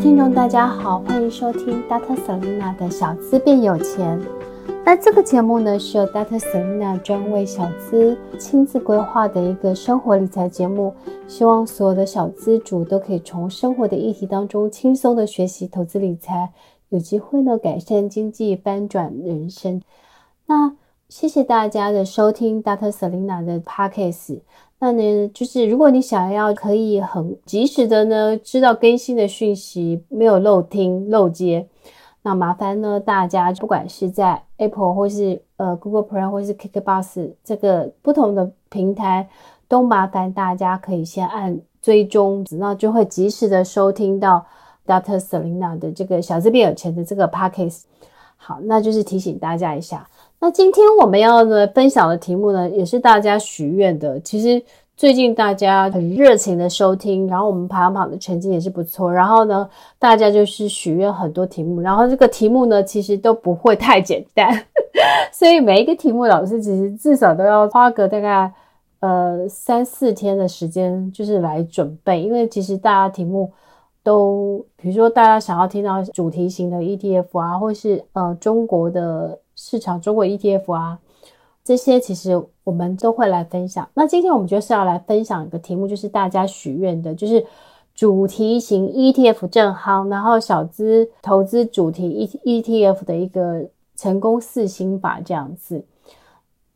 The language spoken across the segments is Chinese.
听众大家好，欢迎收听 Dr. Selina 的小资变有钱。那这个节目呢，是由 Dr. Selina 专为小资亲自规划的一个生活理财节目，希望所有的小资主都可以从生活的议题当中轻松的学习投资理财，有机会呢改善经济，翻转人生。那谢谢大家的收听 Dr. Selina 的 Podcast。那呢，就是如果你想要可以很及时的呢知道更新的讯息，没有漏听漏接，那麻烦呢大家不管是在 Apple 或是呃 Google Play 或是 KKBOX 这个不同的平台，都麻烦大家可以先按追踪，那就会及时的收听到 Dr. Selina 的这个小资变有钱的这个 Podcast。好，那就是提醒大家一下。那今天我们要呢分享的题目呢，也是大家许愿的。其实最近大家很热情的收听，然后我们排行榜的成绩也是不错。然后呢，大家就是许愿很多题目，然后这个题目呢，其实都不会太简单。所以每一个题目，老师其实至少都要花个大概呃三四天的时间，就是来准备。因为其实大家题目都，比如说大家想要听到主题型的 ETF 啊，或是呃中国的。市场中国 ETF 啊，这些其实我们都会来分享。那今天我们就是要来分享一个题目，就是大家许愿的，就是主题型 ETF 正夯，然后小资投资主题 E ETF 的一个成功四星法这样子。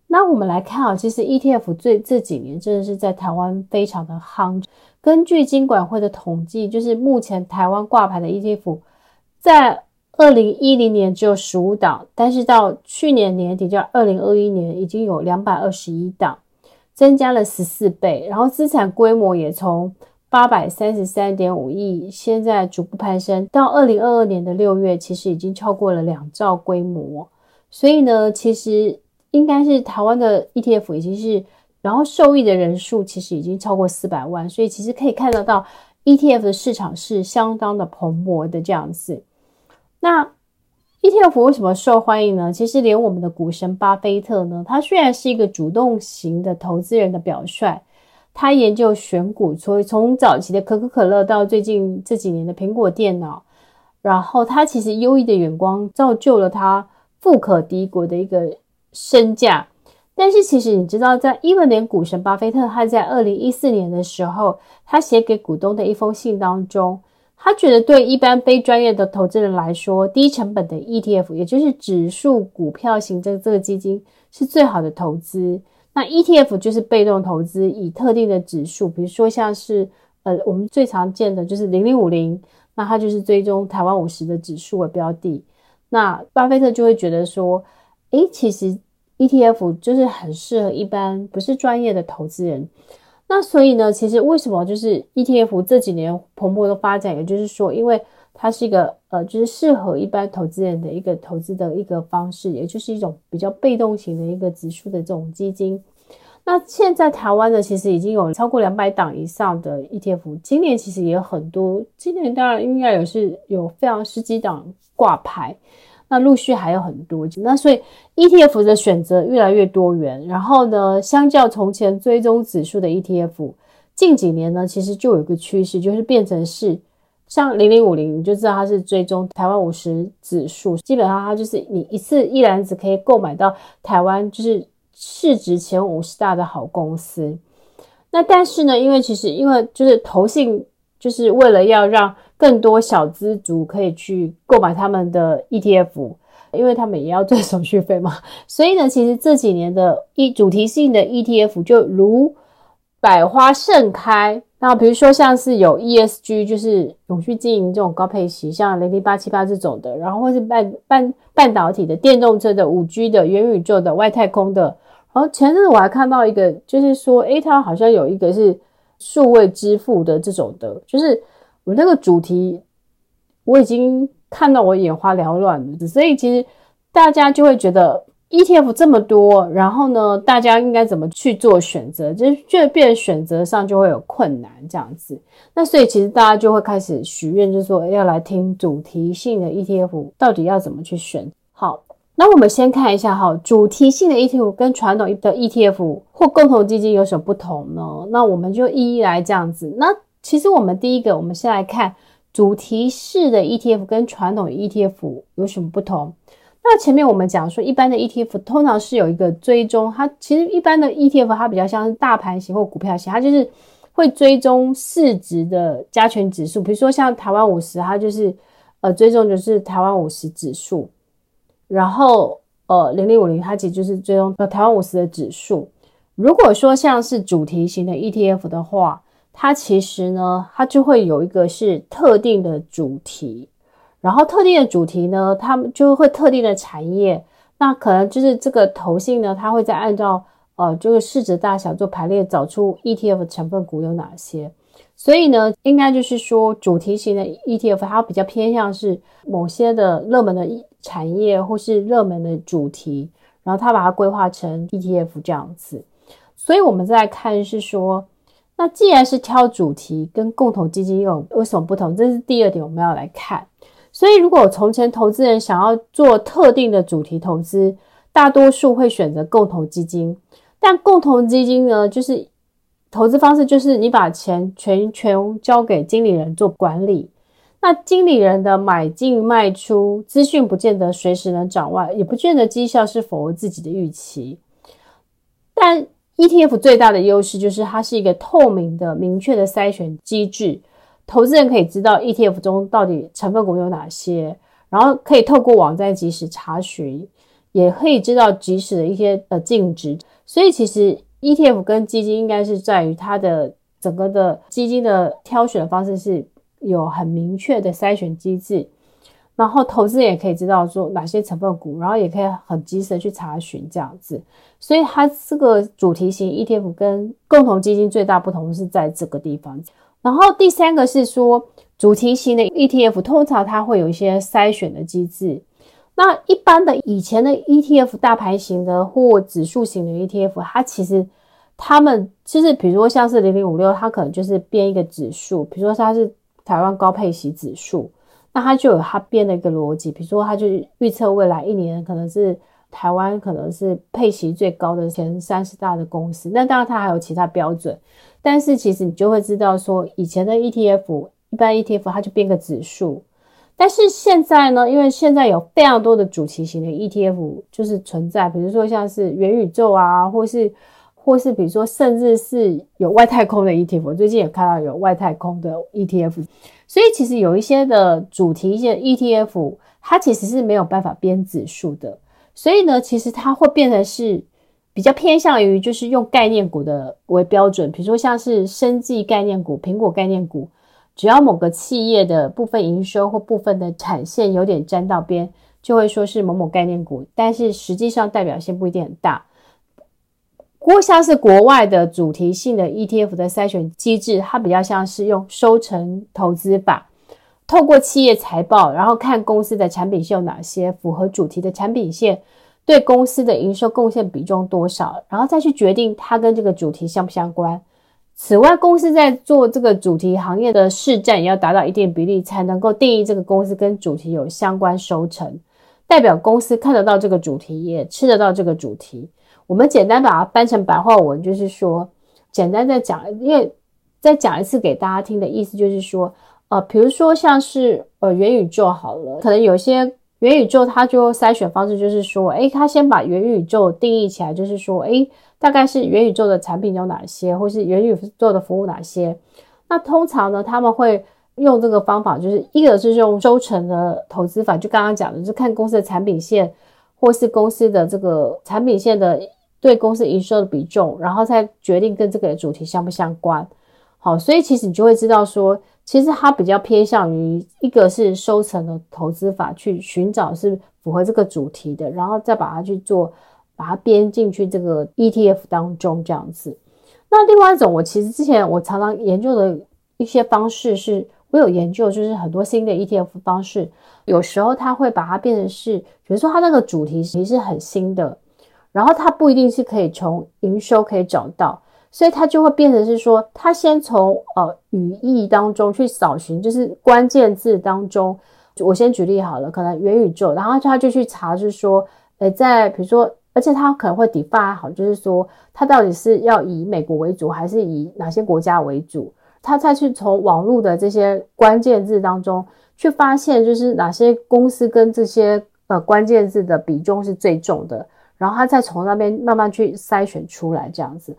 那我们来看啊，其实 ETF 最这几年真的是在台湾非常的夯。根据金管会的统计，就是目前台湾挂牌的 ETF 在二零一零年只有十五档，但是到去年年底，就二零二一年已经有两百二十一档，增加了十四倍。然后资产规模也从八百三十三点五亿，现在逐步攀升到二零二二年的六月，其实已经超过了两兆规模。所以呢，其实应该是台湾的 ETF 已经是，然后受益的人数其实已经超过四百万，所以其实可以看得到 ETF 的市场是相当的蓬勃的这样子。那 ETF 为什么受欢迎呢？其实连我们的股神巴菲特呢，他虽然是一个主动型的投资人的表率，他研究选股，所以从早期的可口可乐到最近这几年的苹果电脑，然后他其实优异的眼光造就了他富可敌国的一个身价。但是其实你知道，在伊文连股神巴菲特他在二零一四年的时候，他写给股东的一封信当中。他觉得，对一般非专业的投资人来说，低成本的 ETF，也就是指数股票型这这个基金，是最好的投资。那 ETF 就是被动投资，以特定的指数，比如说像是呃，我们最常见的就是零零五零，那它就是追踪台湾五十的指数为标的。那巴菲特就会觉得说，诶，其实 ETF 就是很适合一般不是专业的投资人。那所以呢，其实为什么就是 ETF 这几年蓬勃的发展，也就是说，因为它是一个呃，就是适合一般投资人的一个投资的一个方式，也就是一种比较被动型的一个指数的这种基金。那现在台湾呢，其实已经有超过两百档以上的 ETF，今年其实也很多，今年当然应该也是有非常十几档挂牌。那陆续还有很多，那所以 ETF 的选择越来越多元。然后呢，相较从前追踪指数的 ETF，近几年呢，其实就有一个趋势，就是变成是像零零五零，你就知道它是追踪台湾五十指数，基本上它就是你一次一篮子可以购买到台湾就是市值前五十大的好公司。那但是呢，因为其实因为就是投信，就是为了要让更多小资族可以去购买他们的 ETF，因为他们也要赚手续费嘛。所以呢，其实这几年的一主题性的 ETF 就如百花盛开。那比如说像是有 ESG，就是永续经营这种高配息，像零零八七八这种的，然后或是半半半导体的、电动车的、五 G 的、元宇宙的、外太空的。然后前阵子我还看到一个，就是说，诶，它好像有一个是数位支付的这种的，就是。我那个主题我已经看到我眼花缭乱了，所以其实大家就会觉得 ETF 这么多，然后呢，大家应该怎么去做选择？就是就变选择上就会有困难这样子。那所以其实大家就会开始许愿，就是说要来听主题性的 ETF 到底要怎么去选。好，那我们先看一下哈，主题性的 ETF 跟传统的 ETF 或共同基金有什么不同呢？那我们就一一来这样子。那其实我们第一个，我们先来看主题式的 ETF 跟传统 ETF 有什么不同？那前面我们讲说，一般的 ETF 通常是有一个追踪，它其实一般的 ETF 它比较像是大盘型或股票型，它就是会追踪市值的加权指数，比如说像台湾五十，它就是呃追踪就是台湾五十指数，然后呃零零五零它其实就是追踪台湾五十的指数。如果说像是主题型的 ETF 的话，它其实呢，它就会有一个是特定的主题。然后特定的主题呢，他们就会特定的产业，那可能就是这个投信呢，它会再按照呃这个市值大小做排列，找出 ETF 成分股有哪些。所以呢，应该就是说主题型的 ETF 它比较偏向是某些的热门的产业或是热门的主题，然后它把它规划成 ETF 这样子。所以我们再看是说，那既然是挑主题，跟共同基金有有什么不同？这是第二点我们要来看。所以，如果从前投资人想要做特定的主题投资，大多数会选择共同基金。但共同基金呢，就是投资方式就是你把钱全权交给经理人做管理，那经理人的买进卖出资讯不见得随时能掌握，也不见得绩效是符合自己的预期。但 ETF 最大的优势就是它是一个透明的、明确的筛选机制。投资人可以知道 ETF 中到底成分股有哪些，然后可以透过网站及时查询，也可以知道即时的一些呃净值。所以其实 ETF 跟基金应该是在于它的整个的基金的挑选的方式是有很明确的筛选机制，然后投资人也可以知道说哪些成分股，然后也可以很及时的去查询这样子。所以它这个主题型 ETF 跟共同基金最大不同是在这个地方。然后第三个是说，主题型的 ETF 通常它会有一些筛选的机制。那一般的以前的 ETF 大盘型的或指数型的 ETF，它其实他们其实比如说像是零零五六，它可能就是编一个指数，比如说它是台湾高配息指数，那它就有它编的一个逻辑，比如说它就预测未来一年可能是台湾可能是配息最高的前三十大的公司。那当然它还有其他标准。但是其实你就会知道说，以前的 ETF 一般 ETF 它就编个指数，但是现在呢，因为现在有非常多的主题型的 ETF 就是存在，比如说像是元宇宙啊，或是或是比如说甚至是有外太空的 ETF，我最近也看到有外太空的 ETF，所以其实有一些的主题一些 ETF 它其实是没有办法编指数的，所以呢，其实它会变成是。比较偏向于就是用概念股的为标准，比如说像是生技概念股、苹果概念股，只要某个企业的部分营收或部分的产线有点沾到边，就会说是某某概念股，但是实际上代表性不一定很大。不过像是国外的主题性的 ETF 的筛选机制，它比较像是用收成投资法，透过企业财报，然后看公司的产品线有哪些符合主题的产品线。对公司的营收贡献比重多少，然后再去决定它跟这个主题相不相关。此外，公司在做这个主题行业的市占也要达到一定比例，才能够定义这个公司跟主题有相关收成，代表公司看得到这个主题，也吃得到这个主题。我们简单把它搬成白话文，就是说，简单再讲，因为再讲一次给大家听的意思就是说，呃，比如说像是呃元宇宙好了，可能有些。元宇宙它就筛选方式就是说，诶，它先把元宇宙定义起来，就是说，诶，大概是元宇宙的产品有哪些，或是元宇宙的服务哪些。那通常呢，他们会用这个方法，就是一个是用收成的投资法，就刚刚讲的，就看公司的产品线，或是公司的这个产品线的对公司营收的比重，然后再决定跟这个主题相不相关。好，所以其实你就会知道说。其实它比较偏向于一个是收成的投资法，去寻找是符合这个主题的，然后再把它去做，把它编进去这个 ETF 当中这样子。那另外一种，我其实之前我常常研究的一些方式是，我有研究就是很多新的 ETF 方式，有时候它会把它变成是，比如说它那个主题其实是很新的，然后它不一定是可以从营收可以找到。所以它就会变成是说，它先从呃语义当中去扫寻，就是关键字当中。我先举例好了，可能元宇宙，然后他就去查，是说，诶，在比如说，而且他可能会 define 好，就是说，它到底是要以美国为主，还是以哪些国家为主？他再去从网络的这些关键字当中去发现，就是哪些公司跟这些呃关键字的比重是最重的，然后他再从那边慢慢去筛选出来，这样子。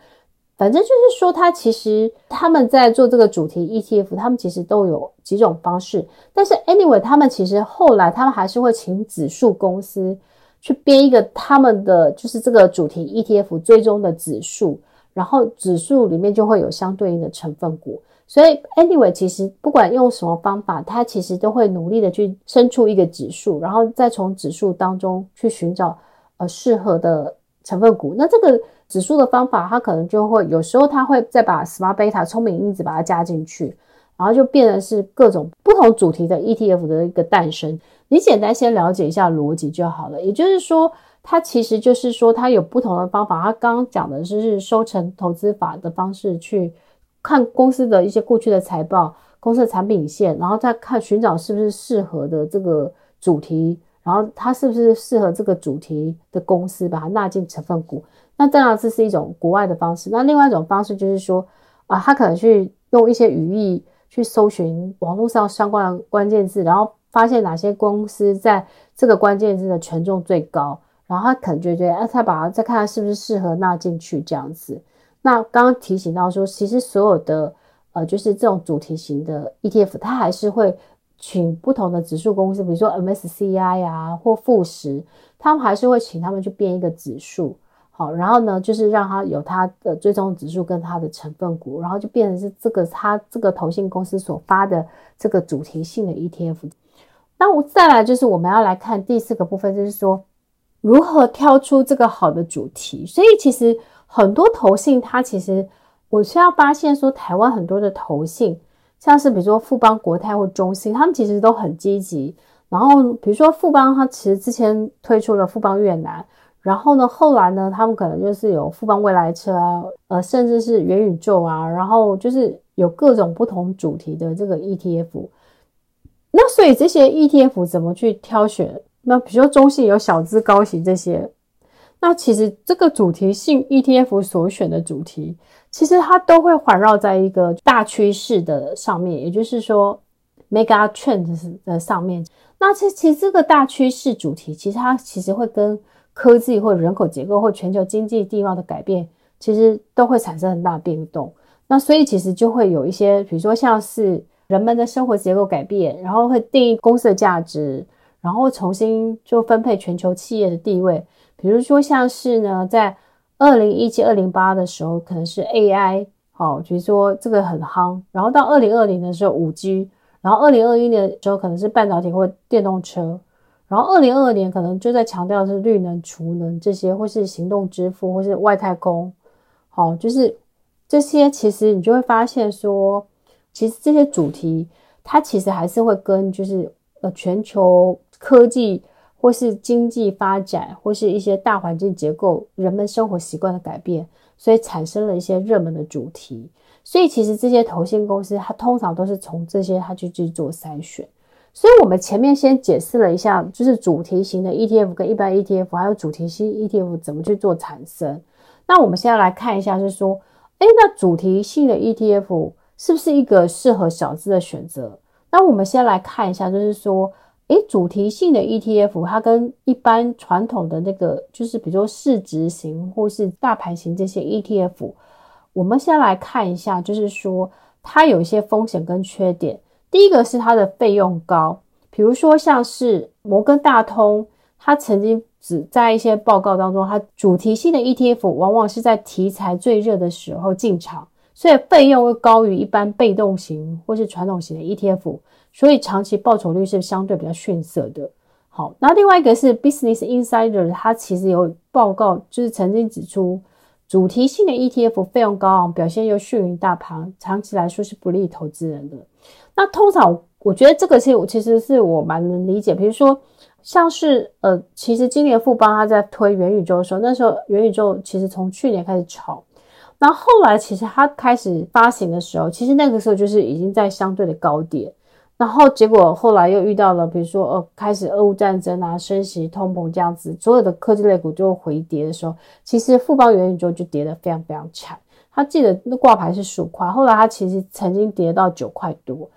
反正就是说，他其实他们在做这个主题 ETF，他们其实都有几种方式。但是 anyway，他们其实后来他们还是会请指数公司去编一个他们的就是这个主题 ETF 追踪的指数，然后指数里面就会有相对应的成分股。所以 anyway，其实不管用什么方法，他其实都会努力的去生出一个指数，然后再从指数当中去寻找呃适合的成分股。那这个。指数的方法，它可能就会有时候它会再把 Smart Beta 聪明因子把它加进去，然后就变成是各种不同主题的 ETF 的一个诞生。你简单先了解一下逻辑就好了。也就是说，它其实就是说它有不同的方法。它刚刚讲的是收成投资法的方式去看公司的一些过去的财报、公司的产品线，然后再看寻找是不是适合的这个主题，然后它是不是适合这个主题的公司，把它纳进成分股。那当然这是一种国外的方式。那另外一种方式就是说，啊，他可能去用一些语义去搜寻网络上相关的关键字，然后发现哪些公司在这个关键字的权重最高，然后他可能就觉得，哎，他把它再看看是不是适合纳进去这样子。那刚刚提醒到说，其实所有的呃，就是这种主题型的 ETF，它还是会请不同的指数公司，比如说 MSCI 啊或富时，他们还是会请他们去编一个指数。好，然后呢，就是让它有它的追踪指数跟它的成分股，然后就变成是这个它这个投信公司所发的这个主题性的 ETF。那我再来就是我们要来看第四个部分，就是说如何挑出这个好的主题。所以其实很多投信它其实我需要发现说，台湾很多的投信，像是比如说富邦、国泰或中兴，他们其实都很积极。然后比如说富邦，它其实之前推出了富邦越南。然后呢，后来呢，他们可能就是有富邦未来车啊，呃，甚至是元宇宙啊，然后就是有各种不同主题的这个 ETF。那所以这些 ETF 怎么去挑选？那比如说中信有小资高息这些，那其实这个主题性 ETF 所选的主题，其实它都会环绕在一个大趋势的上面，也就是说 Mega Trend 的上面。那其实其实这个大趋势主题，其实它其实会跟科技或者人口结构或全球经济地貌的改变，其实都会产生很大变动。那所以其实就会有一些，比如说像是人们的生活结构改变，然后会定义公司的价值，然后重新就分配全球企业的地位。比如说像是呢，在二零一七、二零八的时候，可能是 AI，好，比如说这个很夯。然后到二零二零的时候，五 G，然后二零二一年的时候，可能是半导体或电动车。然后，二零二二年可能就在强调是绿能、储能这些，或是行动支付，或是外太空。好，就是这些，其实你就会发现说，其实这些主题，它其实还是会跟就是呃全球科技或是经济发展，或是一些大环境结构、人们生活习惯的改变，所以产生了一些热门的主题。所以，其实这些投信公司，它通常都是从这些它去去做筛选。所以我们前面先解释了一下，就是主题型的 ETF 跟一般 ETF，还有主题型 ETF 怎么去做产生。那我们现在来看一下，就是说，诶，那主题性的 ETF 是不是一个适合小资的选择？那我们先来看一下，就是说，诶，主题性的 ETF 它跟一般传统的那个，就是比如说市值型或是大盘型这些 ETF，我们先来看一下，就是说它有一些风险跟缺点。第一个是它的费用高，比如说像是摩根大通，它曾经只在一些报告当中，它主题性的 ETF 往往是在题材最热的时候进场，所以费用会高于一般被动型或是传统型的 ETF，所以长期报酬率是相对比较逊色的。好，那另外一个是 Business Insider，它其实有报告，就是曾经指出主题性的 ETF 费用高昂，表现又逊于大盘，长期来说是不利投资人的。那通常我觉得这个是我其实是我蛮能理解，比如说像是呃，其实今年富邦他在推元宇宙的时候，那时候元宇宙其实从去年开始炒，那后来其实它开始发行的时候，其实那个时候就是已经在相对的高点，然后结果后来又遇到了，比如说呃，开始俄乌战争啊，升息、通膨这样子，所有的科技类股就回跌的时候，其实富邦元宇宙就跌得非常非常惨。他记得那挂牌是十五块，后来他其实曾经跌到九块多，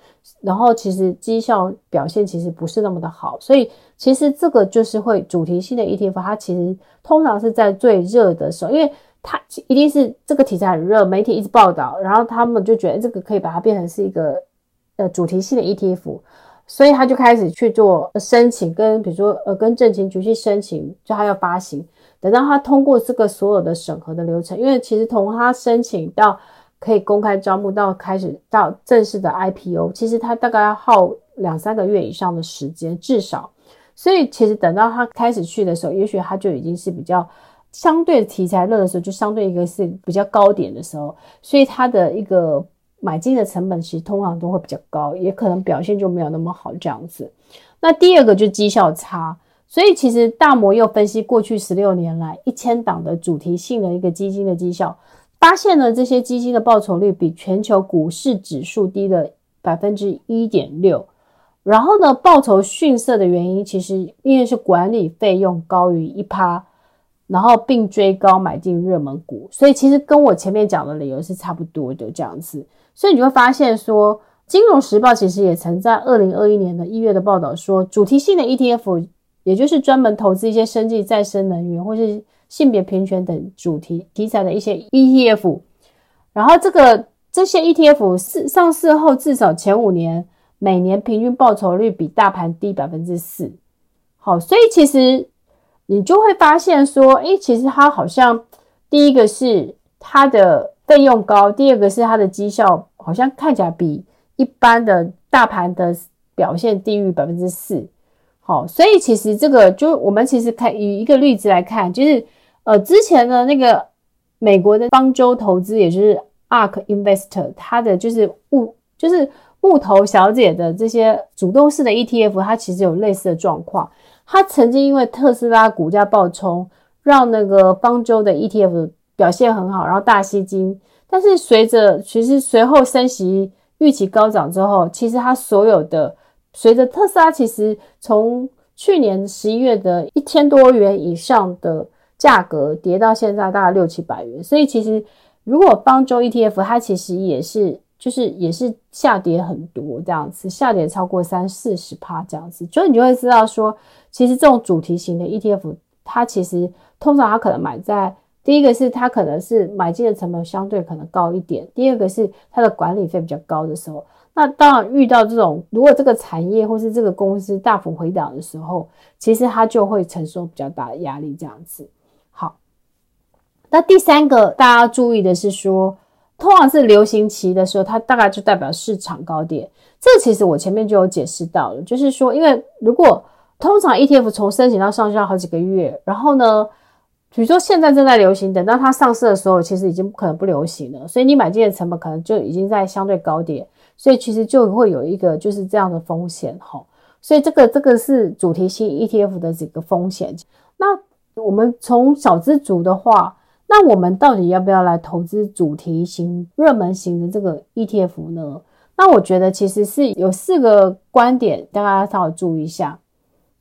然后其实绩效表现其实不是那么的好，所以其实这个就是会主题性的 ETF，它其实通常是在最热的时候，因为他一定是这个题材很热，媒体一直报道，然后他们就觉得这个可以把它变成是一个。呃，主题性的 ETF，所以他就开始去做申请，跟比如说呃，跟证金局去申请，就他要发行。等到他通过这个所有的审核的流程，因为其实从他申请到可以公开招募到开始到正式的 IPO，其实他大概要耗两三个月以上的时间，至少。所以其实等到他开始去的时候，也许他就已经是比较相对题材热的时候，就相对一个是比较高点的时候，所以它的一个。买进的成本其实通常都会比较高，也可能表现就没有那么好这样子。那第二个就绩效差，所以其实大摩又分析过去十六年来一千档的主题性的一个基金的绩效，发现了这些基金的报酬率比全球股市指数低了百分之一点六。然后呢，报酬逊色的原因其实因为是管理费用高于一趴，然后并追高买进热门股，所以其实跟我前面讲的理由是差不多的这样子。所以你会发现说，《金融时报》其实也曾在二零二一年的一月的报道说，主题性的 ETF，也就是专门投资一些生计、再生能源或是性别平权等主题题材的一些 ETF，然后这个这些 ETF 是上市后至少前五年每年平均报酬率比大盘低百分之四。好，所以其实你就会发现说，诶，其实它好像第一个是它的。费用高，第二个是它的绩效好像看起来比一般的大盘的表现低于百分之四，好，所以其实这个就我们其实看以一个例子来看，就是呃之前的那个美国的方舟投资，也就是 ARK Investor，它的就是物就是木头小姐的这些主动式的 ETF，它其实有类似的状况，它曾经因为特斯拉股价暴冲，让那个方舟的 ETF。表现很好，然后大吸金，但是随着其实随后升息预期高涨之后，其实它所有的随着特斯拉其实从去年十一月的一千多元以上的价格跌到现在大概六七百元，所以其实如果方舟 ETF 它其实也是就是也是下跌很多这样子，下跌超过三四十趴这样子，所以你就会知道说，其实这种主题型的 ETF 它其实通常它可能买在。第一个是它可能是买进的成本相对可能高一点，第二个是它的管理费比较高的时候，那当然遇到这种如果这个产业或是这个公司大幅回档的时候，其实它就会承受比较大的压力这样子。好，那第三个大家要注意的是说，通常是流行期的时候，它大概就代表市场高点。这其实我前面就有解释到了，就是说，因为如果通常 ETF 从申请到上市要好几个月，然后呢，比如说现在正在流行，等到它上市的时候，其实已经不可能不流行了，所以你买进的成本可能就已经在相对高点，所以其实就会有一个就是这样的风险哈。所以这个这个是主题性 ETF 的这个风险。那我们从小资族的话，那我们到底要不要来投资主题型热门型的这个 ETF 呢？那我觉得其实是有四个观点，大家稍微注意一下，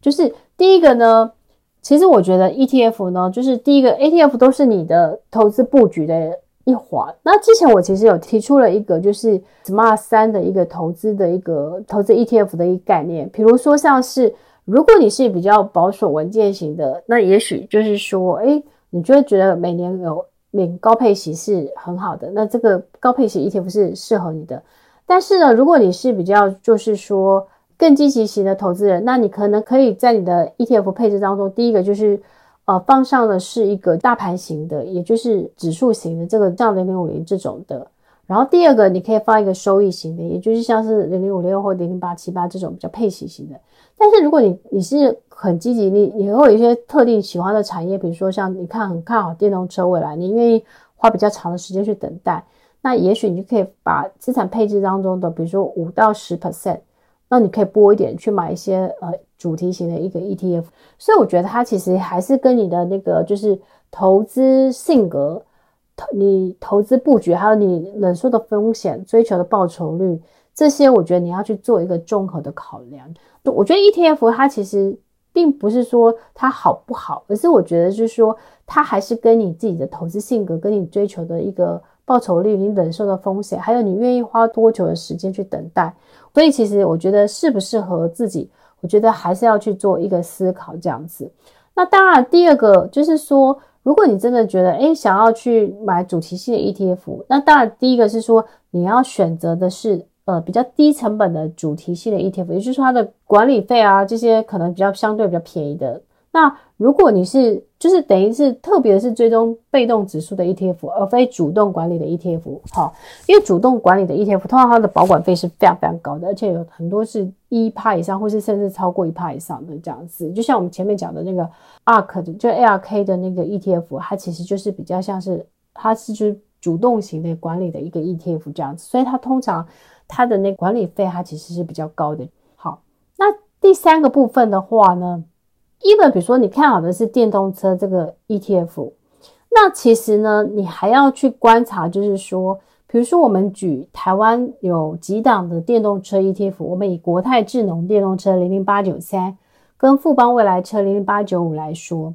就是第一个呢。其实我觉得 ETF 呢，就是第一个 ETF 都是你的投资布局的一环。那之前我其实有提出了一个，就是 SMART 三的一个投资的一个投资 ETF 的一个概念。比如说像是，如果你是比较保守稳健型的，那也许就是说，诶，你就会觉得每年有领高配息是很好的，那这个高配息 ETF 是适合你的。但是呢，如果你是比较就是说，更积极型的投资人，那你可能可以在你的 ETF 配置当中，第一个就是，呃，放上的是一个大盘型的，也就是指数型的，这个像零零五零这种的。然后第二个，你可以放一个收益型的，也就是像是零零五六或零零八七八这种比较配息型的。但是如果你你是很积极，你你会有一些特定喜欢的产业，比如说像你看很看好电动车未来，你愿意花比较长的时间去等待，那也许你就可以把资产配置当中的，比如说五到十 percent。那你可以拨一点去买一些呃主题型的一个 ETF，所以我觉得它其实还是跟你的那个就是投资性格、投你投资布局，还有你忍受的风险、追求的报酬率这些我觉得你要去做一个综合的考量。我觉得 ETF 它其实并不是说它好不好，而是我觉得就是说它还是跟你自己的投资性格，跟你追求的一个报酬率，你忍受的风险，还有你愿意花多久的时间去等待。所以其实我觉得适不适合自己，我觉得还是要去做一个思考这样子。那当然，第二个就是说，如果你真的觉得诶想要去买主题性的 ETF，那当然第一个是说你要选择的是。呃，比较低成本的主题性的 ETF，也就是说它的管理费啊，这些可能比较相对比较便宜的。那如果你是就是等于是特别是追踪被动指数的 ETF，而非主动管理的 ETF，好，因为主动管理的 ETF 通常它的保管费是非常非常高的，而且有很多是一趴以上，或是甚至超过一趴以上的这样子。就像我们前面讲的那个 ARK 的，就 ARK 的那个 ETF，它其实就是比较像是它是就是主动型的管理的一个 ETF 这样子，所以它通常。它的那管理费，它其实是比较高的。好，那第三个部分的话呢，even 比如说你看好的是电动车这个 ETF，那其实呢，你还要去观察，就是说，比如说我们举台湾有几档的电动车 ETF，我们以国泰智能电动车零零八九三跟富邦未来车零零八九五来说，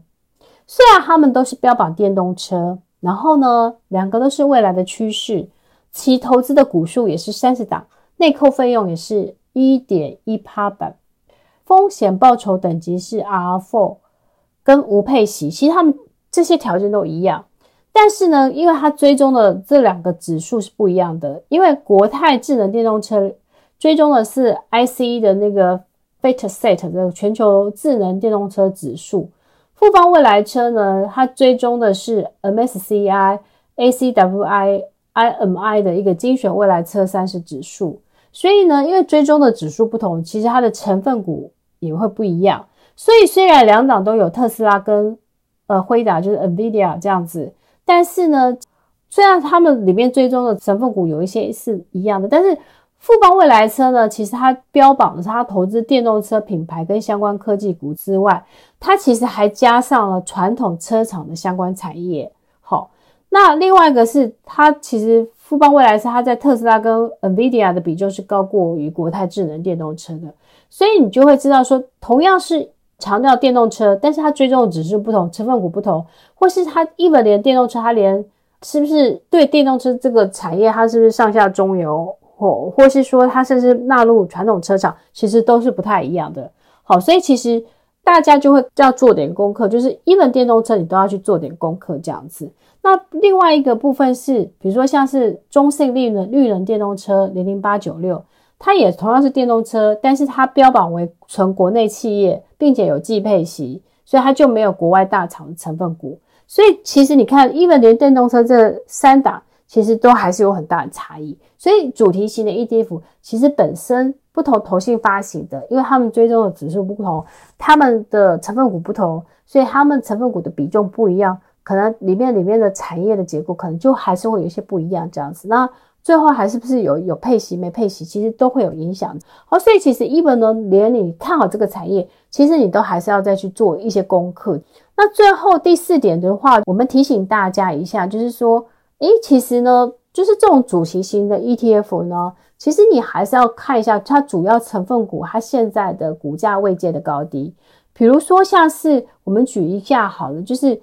虽然他们都是标榜电动车，然后呢，两个都是未来的趋势。其投资的股数也是三十档，内扣费用也是一点一趴版，风险报酬等级是 R four 跟无配息，其实他们这些条件都一样。但是呢，因为它追踪的这两个指数是不一样的，因为国泰智能电动车追踪的是 ICE 的那个 FactSet 的全球智能电动车指数，富邦未来车呢，它追踪的是 MSCI ACWI。IMI 的一个精选未来车三十指数，所以呢，因为追踪的指数不同，其实它的成分股也会不一样。所以虽然两档都有特斯拉跟呃辉达，就是 NVIDIA 这样子，但是呢，虽然他们里面追踪的成分股有一些是一样的，但是富邦未来车呢，其实它标榜的是它投资电动车品牌跟相关科技股之外，它其实还加上了传统车厂的相关产业。那另外一个是，它其实富邦未来是它在特斯拉跟 NVIDIA 的比重是高过于国泰智能电动车的，所以你就会知道说，同样是强调电动车，但是它追踪的指数不同，成分股不同，或是它 even 连电动车，它连是不是对电动车这个产业，它是不是上下中游，或或是说它甚至纳入传统车厂，其实都是不太一样的。好，所以其实大家就会要做点功课，就是 even 电动车你都要去做点功课这样子。那另外一个部分是，比如说像是中信绿能绿能电动车零零八九六，它也同样是电动车，但是它标榜为纯国内企业，并且有季配息，所以它就没有国外大厂的成分股。所以其实你看，even 连电动车这三档，其实都还是有很大的差异。所以主题型的 ETF 其实本身不同投信发行的，因为他们追踪的指数不同，他们的成分股不同，所以他们成分股的比重不一样。可能里面里面的产业的结构可能就还是会有一些不一样这样子，那最后还是不是有有配息没配息，其实都会有影响。好，所以其实 even 呢，连你看好这个产业，其实你都还是要再去做一些功课。那最后第四点的话，我们提醒大家一下，就是说，诶，其实呢，就是这种主题型的 ETF 呢，其实你还是要看一下它主要成分股它现在的股价位阶的高低。比如说像是我们举一下好了，就是。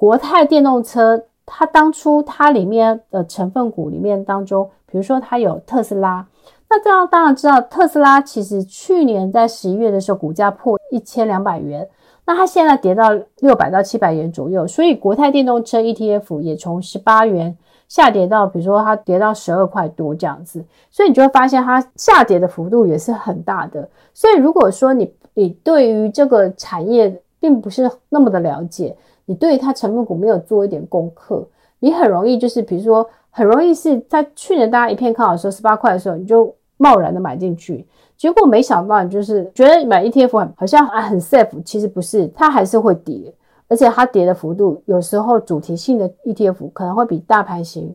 国泰电动车，它当初它里面的成分股里面当中，比如说它有特斯拉，那这样当然知道特斯拉其实去年在十一月的时候股价破一千两百元，那它现在跌到六百到七百元左右，所以国泰电动车 ETF 也从十八元下跌到，比如说它跌到十二块多这样子，所以你就会发现它下跌的幅度也是很大的。所以如果说你你对于这个产业并不是那么的了解，你对它成分股没有做一点功课，你很容易就是，比如说，很容易是在去年大家一片看好的时候，十八块的时候，你就贸然的买进去，结果没想到你就是觉得买 ETF 好像啊很 safe，其实不是，它还是会跌，而且它跌的幅度有时候主题性的 ETF 可能会比大盘型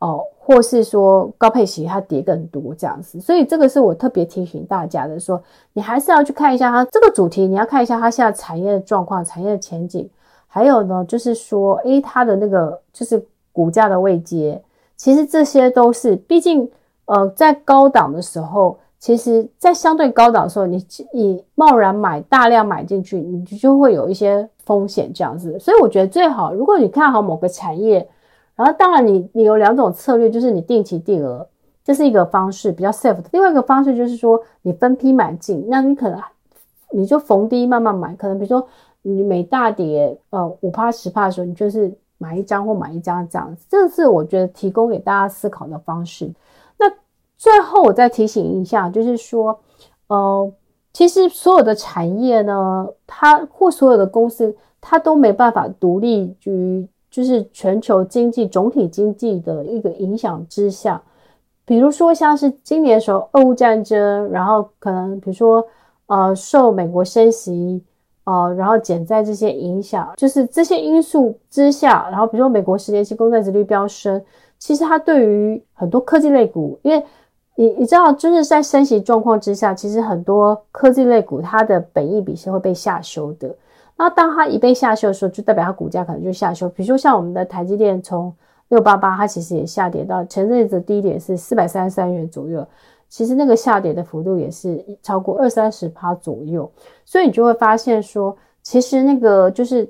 哦，或是说高配型它跌更多这样子，所以这个是我特别提醒大家的，说你还是要去看一下它这个主题，你要看一下它现在产业的状况、产业的前景。还有呢，就是说，诶，它的那个就是股价的位阶，其实这些都是，毕竟呃，在高档的时候，其实在相对高档的时候，你你贸然买大量买进去，你就会有一些风险这样子。所以我觉得最好，如果你看好某个产业，然后当然你你有两种策略，就是你定期定额，这是一个方式比较 safe 的。另外一个方式就是说你分批买进，那你可能你就逢低慢慢买，可能比如说你每大跌呃五趴十趴的时候，你就是买一张或买一张这样子。这是我觉得提供给大家思考的方式。那最后我再提醒一下，就是说，呃，其实所有的产业呢，它或所有的公司，它都没办法独立于就是全球经济总体经济的一个影响之下。比如说，像是今年的时候，俄乌战争，然后可能比如说，呃，受美国升息，呃，然后减在这些影响，就是这些因素之下，然后比如说美国十年期公债殖率飙升。其实它对于很多科技类股，因为你你知道，就是在升息状况之下，其实很多科技类股它的本益比是会被下修的。那当它一被下修的时候，就代表它股价可能就下修。比如说像我们的台积电从六八八，它其实也下跌到前阵子低点是四百三十三元左右，其实那个下跌的幅度也是超过二三十趴左右。所以你就会发现说，其实那个就是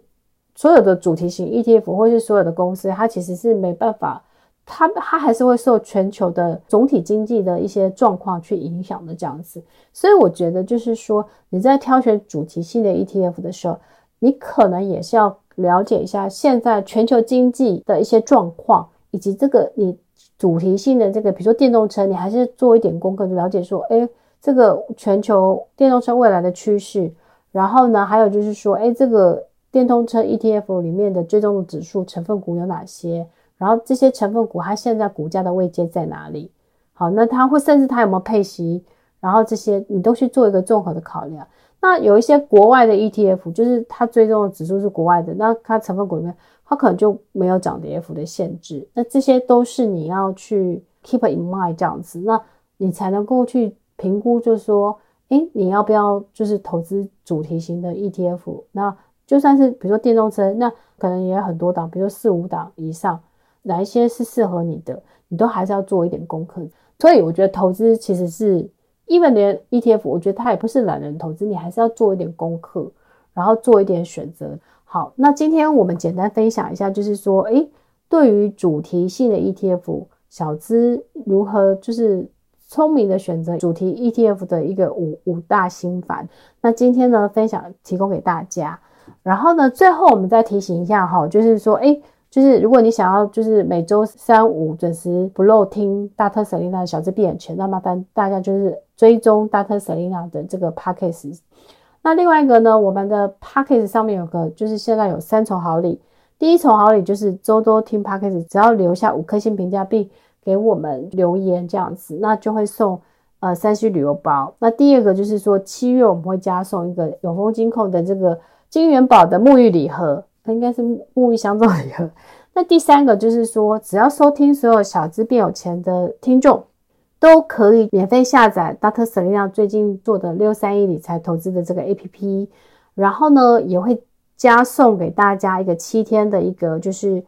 所有的主题型 ETF 或是所有的公司，它其实是没办法。它它还是会受全球的总体经济的一些状况去影响的这样子，所以我觉得就是说你在挑选主题性的 ETF 的时候，你可能也是要了解一下现在全球经济的一些状况，以及这个你主题性的这个，比如说电动车，你还是做一点功课，就了解说，诶，这个全球电动车未来的趋势，然后呢，还有就是说，诶，这个电动车 ETF 里面的追踪的指数成分股有哪些？然后这些成分股，它现在股价的位阶在哪里？好，那它会甚至它有没有配息？然后这些你都去做一个综合的考量。那有一些国外的 ETF，就是它追踪的指数是国外的，那它成分股里面它可能就没有涨跌幅的限制。那这些都是你要去 keep in mind 这样子，那你才能够去评估，就是说，诶，你要不要就是投资主题型的 ETF？那就算是比如说电动车，那可能也有很多档，比如说四五档以上。哪一些是适合你的，你都还是要做一点功课。所以我觉得投资其实是，even 连 ETF，我觉得它也不是懒人投资，你还是要做一点功课，然后做一点选择。好，那今天我们简单分享一下，就是说，诶，对于主题性的 ETF，小资如何就是聪明的选择主题 ETF 的一个五五大心法。那今天呢，分享提供给大家。然后呢，最后我们再提醒一下哈，就是说，诶。就是如果你想要就是每周三五准时不漏听大特舍琳娜小资闭眼钱，那麻烦大家就是追踪大特舍琳娜的这个 Podcast。那另外一个呢，我们的 Podcast 上面有个就是现在有三重好礼，第一重好礼就是周周听 Podcast，只要留下五颗星评价并给我们留言这样子，那就会送呃 3C 旅游包。那第二个就是说七月我们会加送一个永丰金控的这个金元宝的沐浴礼盒。它应该是沐浴香皂礼盒。那第三个就是说，只要收听所有小资变有钱的听众，都可以免费下载 Dr. Selina 最近做的六三一理财投资的这个 APP，然后呢，也会加送给大家一个七天的一个就是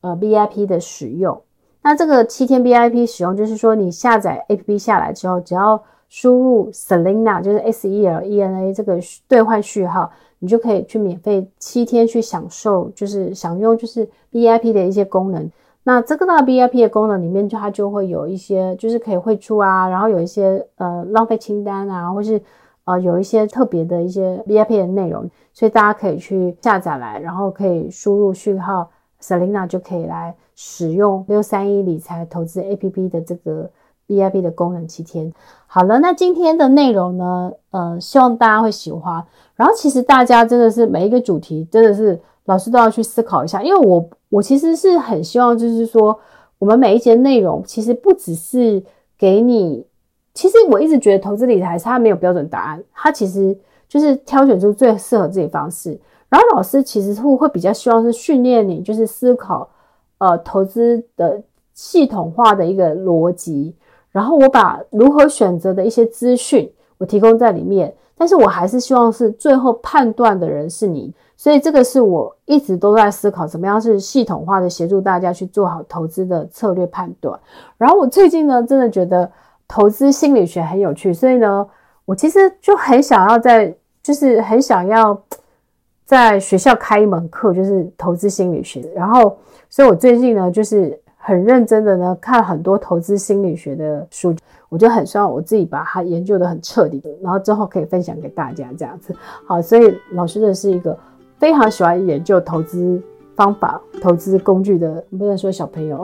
呃 VIP 的使用。那这个七天 VIP 使用，就是说你下载 APP 下来之后，只要输入 Selena，就是 S E L E N A 这个兑换序号。你就可以去免费七天去享受，就是享用就是 VIP 的一些功能。那这个呢 VIP 的功能里面，就它就会有一些，就是可以汇出啊，然后有一些呃浪费清单啊，或是呃有一些特别的一些 VIP 的内容，所以大家可以去下载来，然后可以输入序号 Selina 就可以来使用六三一理财投资 APP 的这个 VIP 的功能七天。好了，那今天的内容呢，呃，希望大家会喜欢。然后其实大家真的是每一个主题，真的是老师都要去思考一下，因为我我其实是很希望，就是说我们每一节内容其实不只是给你，其实我一直觉得投资理财它没有标准答案，它其实就是挑选出最适合自己方式。然后老师其实会会比较希望是训练你，就是思考呃投资的系统化的一个逻辑，然后我把如何选择的一些资讯。我提供在里面，但是我还是希望是最后判断的人是你。所以这个是我一直都在思考，怎么样是系统化的协助大家去做好投资的策略判断。然后我最近呢，真的觉得投资心理学很有趣，所以呢，我其实就很想要在，就是很想要在学校开一门课，就是投资心理学。然后，所以我最近呢，就是很认真的呢，看很多投资心理学的书，我就很希望我自己把它研究得很彻底的，然后之后可以分享给大家这样子。好，所以老师的是一个。非常喜欢研究投资方法、投资工具的，不能说小朋友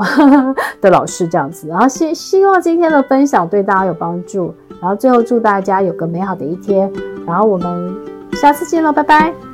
的老师这样子。然后希希望今天的分享对大家有帮助。然后最后祝大家有个美好的一天。然后我们下次见喽，拜拜。